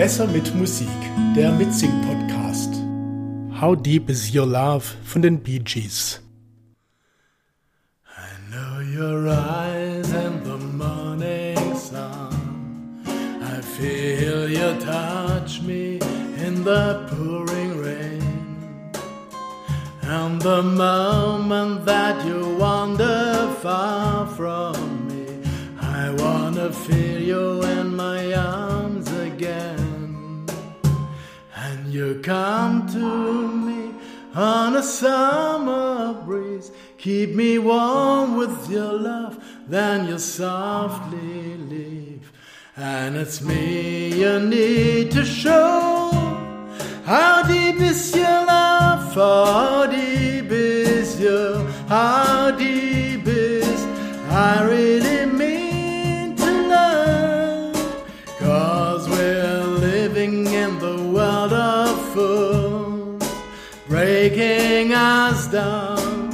Besser mit Musik, der Mitsing-Podcast. How Deep Is Your Love von den Bee Gees. I know your eyes and the morning sun. I feel you touch me in the pouring rain. And the moment that you wander far from me, I wanna feel you you come to me on a summer breeze, keep me warm with your love, then you softly leave. And it's me you need to show. How deep is your love? How deep is your? How deep breaking us down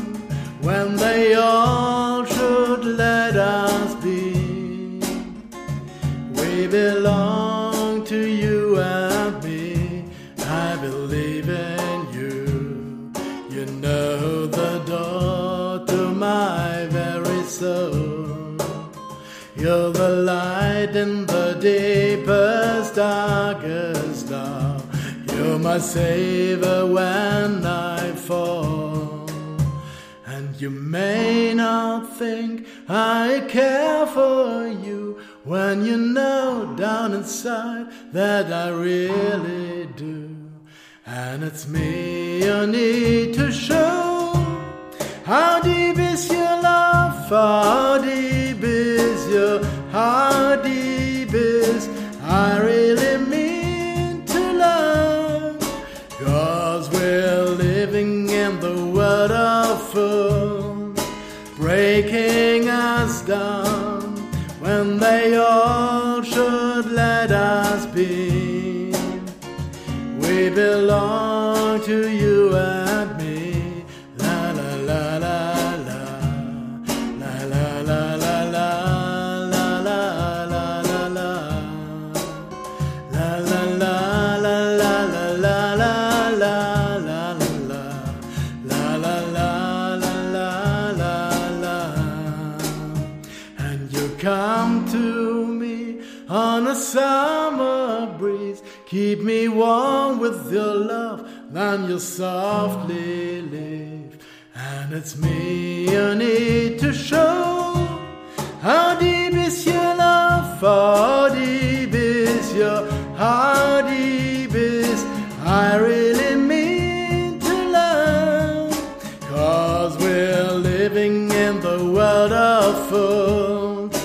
when they all should let us be. We belong to you and me. I believe in you. You know the door to my very soul. You're the light in the deepest, darkest. You're my savior when I fall. And you may not think I care for you when you know down inside that I really do. And it's me you need to show. Fools, breaking us down when they all should let us be. We belong to you summer breeze. Keep me warm with your love, then you softly leave. And it's me you need to show. How deep is your love? How deep is your? How deep is? I really mean to love. Cause we're living in the world of fools,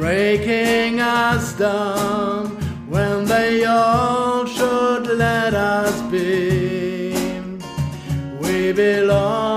breaking us down when they all should let us be. We belong.